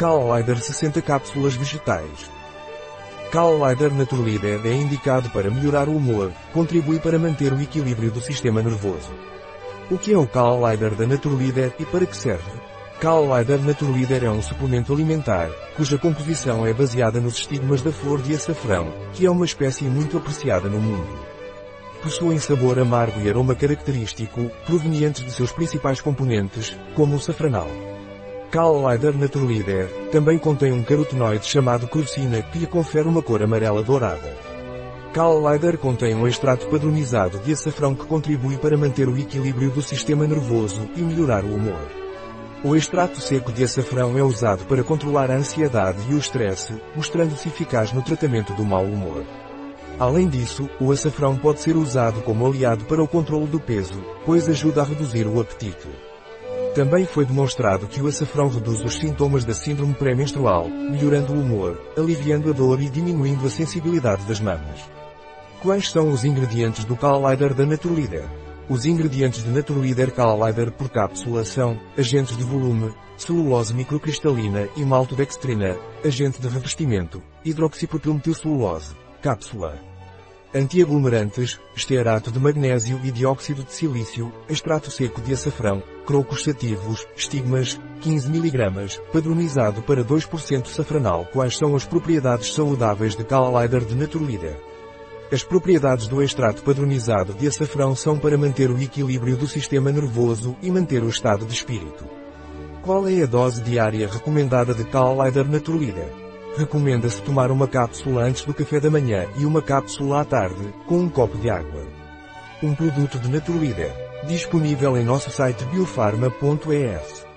Cal-Lider 60 cápsulas vegetais. Cal-Lider Naturleader é indicado para melhorar o humor, contribui para manter o equilíbrio do sistema nervoso. O que é o Cal-Lider da Naturleader e para que serve? Cal-Lider Naturleader é um suplemento alimentar, cuja composição é baseada nos estigmas da flor de açafrão, que é uma espécie muito apreciada no mundo. Possuem sabor amargo e aroma característico, provenientes de seus principais componentes, como o safranal. Cal Lider Naturleader também contém um carotenoide chamado crocina que lhe confere uma cor amarela dourada. Cal Lider contém um extrato padronizado de açafrão que contribui para manter o equilíbrio do sistema nervoso e melhorar o humor. O extrato seco de açafrão é usado para controlar a ansiedade e o estresse, mostrando-se eficaz no tratamento do mau humor. Além disso, o açafrão pode ser usado como aliado para o controle do peso, pois ajuda a reduzir o apetite. Também foi demonstrado que o açafrão reduz os sintomas da síndrome pré-menstrual, melhorando o humor, aliviando a dor e diminuindo a sensibilidade das mamas. Quais são os ingredientes do Cal-Lider da Naturleader? Os ingredientes de Naturleader Cal-Lider por cápsula são agentes de volume, celulose microcristalina e maltodextrina, agente de revestimento, hidroxipropilmetilcelulose, cápsula. Antiaglomerantes, estearato de magnésio e dióxido de silício, extrato seco de açafrão, crocos sativos, estigmas, 15 mg, padronizado para 2% safranal. Quais são as propriedades saudáveis de Cal-Lider de Naturleader? As propriedades do extrato padronizado de açafrão são para manter o equilíbrio do sistema nervoso e manter o estado de espírito. Qual é a dose diária recomendada de Cal-Lider Naturleader? Recomenda-se tomar uma cápsula antes do café da manhã e uma cápsula à tarde, com um copo de água. Um produto de Naturleader. Disponível em nosso site biofarma.es.